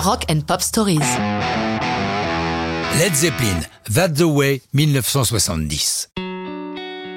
Rock and Pop Stories. Led Zeppelin, That's the Way, 1970.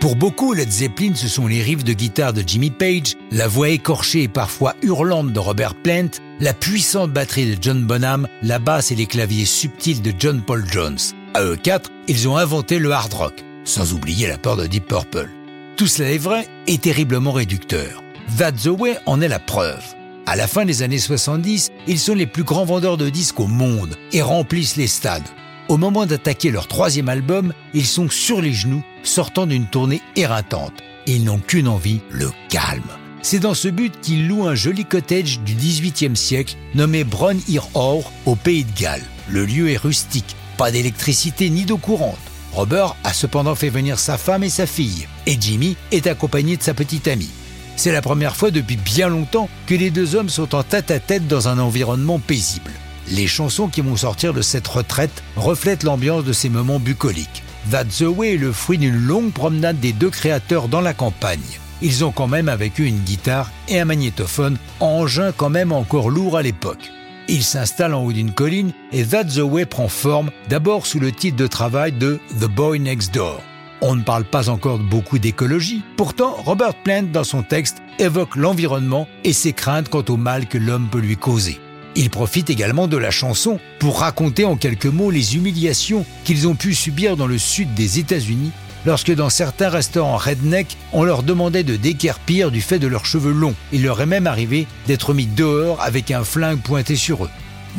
Pour beaucoup, Led Zeppelin, ce sont les riffs de guitare de Jimmy Page, la voix écorchée et parfois hurlante de Robert Plant, la puissante batterie de John Bonham, la basse et les claviers subtils de John Paul Jones. À eux quatre, ils ont inventé le hard rock, sans oublier la part de Deep Purple. Tout cela est vrai et terriblement réducteur. That's the Way en est la preuve. À la fin des années 70, ils sont les plus grands vendeurs de disques au monde et remplissent les stades. Au moment d'attaquer leur troisième album, ils sont sur les genoux, sortant d'une tournée éreintante. ils n'ont qu'une envie, le calme. C'est dans ce but qu'ils louent un joli cottage du XVIIIe siècle nommé Bron Ir Or au pays de Galles. Le lieu est rustique, pas d'électricité ni d'eau courante. Robert a cependant fait venir sa femme et sa fille, et Jimmy est accompagné de sa petite amie. C'est la première fois depuis bien longtemps que les deux hommes sont en tête à tête dans un environnement paisible. Les chansons qui vont sortir de cette retraite reflètent l'ambiance de ces moments bucoliques. That's the Way est le fruit d'une longue promenade des deux créateurs dans la campagne. Ils ont quand même avec eux une guitare et un magnétophone, engin quand même encore lourd à l'époque. Ils s'installent en haut d'une colline et That's the Way prend forme d'abord sous le titre de travail de The Boy Next Door. On ne parle pas encore beaucoup d'écologie. Pourtant, Robert Plant, dans son texte, évoque l'environnement et ses craintes quant au mal que l'homme peut lui causer. Il profite également de la chanson pour raconter en quelques mots les humiliations qu'ils ont pu subir dans le sud des États-Unis lorsque dans certains restaurants redneck, on leur demandait de déquerpir du fait de leurs cheveux longs. Il leur est même arrivé d'être mis dehors avec un flingue pointé sur eux.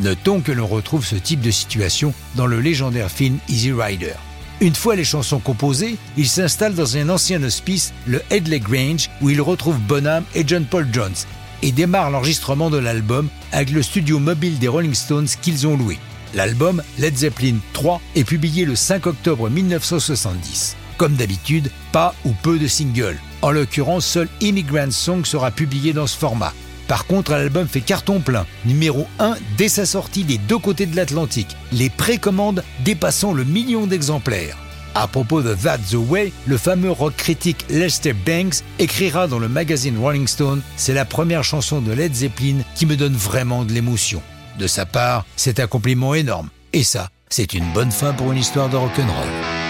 Notons que l'on retrouve ce type de situation dans le légendaire film Easy Rider. Une fois les chansons composées, il s'installe dans un ancien hospice, le Headley Grange, où il retrouve Bonham et John Paul Jones, et démarre l'enregistrement de l'album avec le studio mobile des Rolling Stones qu'ils ont loué. L'album Led Zeppelin 3 est publié le 5 octobre 1970. Comme d'habitude, pas ou peu de singles. En l'occurrence, seul Immigrant Song sera publié dans ce format. Par contre, l'album fait carton plein, numéro 1 dès sa sortie des deux côtés de l'Atlantique, les précommandes dépassant le million d'exemplaires. À propos de That's the Way, le fameux rock critique Lester Banks écrira dans le magazine Rolling Stone C'est la première chanson de Led Zeppelin qui me donne vraiment de l'émotion. De sa part, c'est un compliment énorme. Et ça, c'est une bonne fin pour une histoire de rock'n'roll.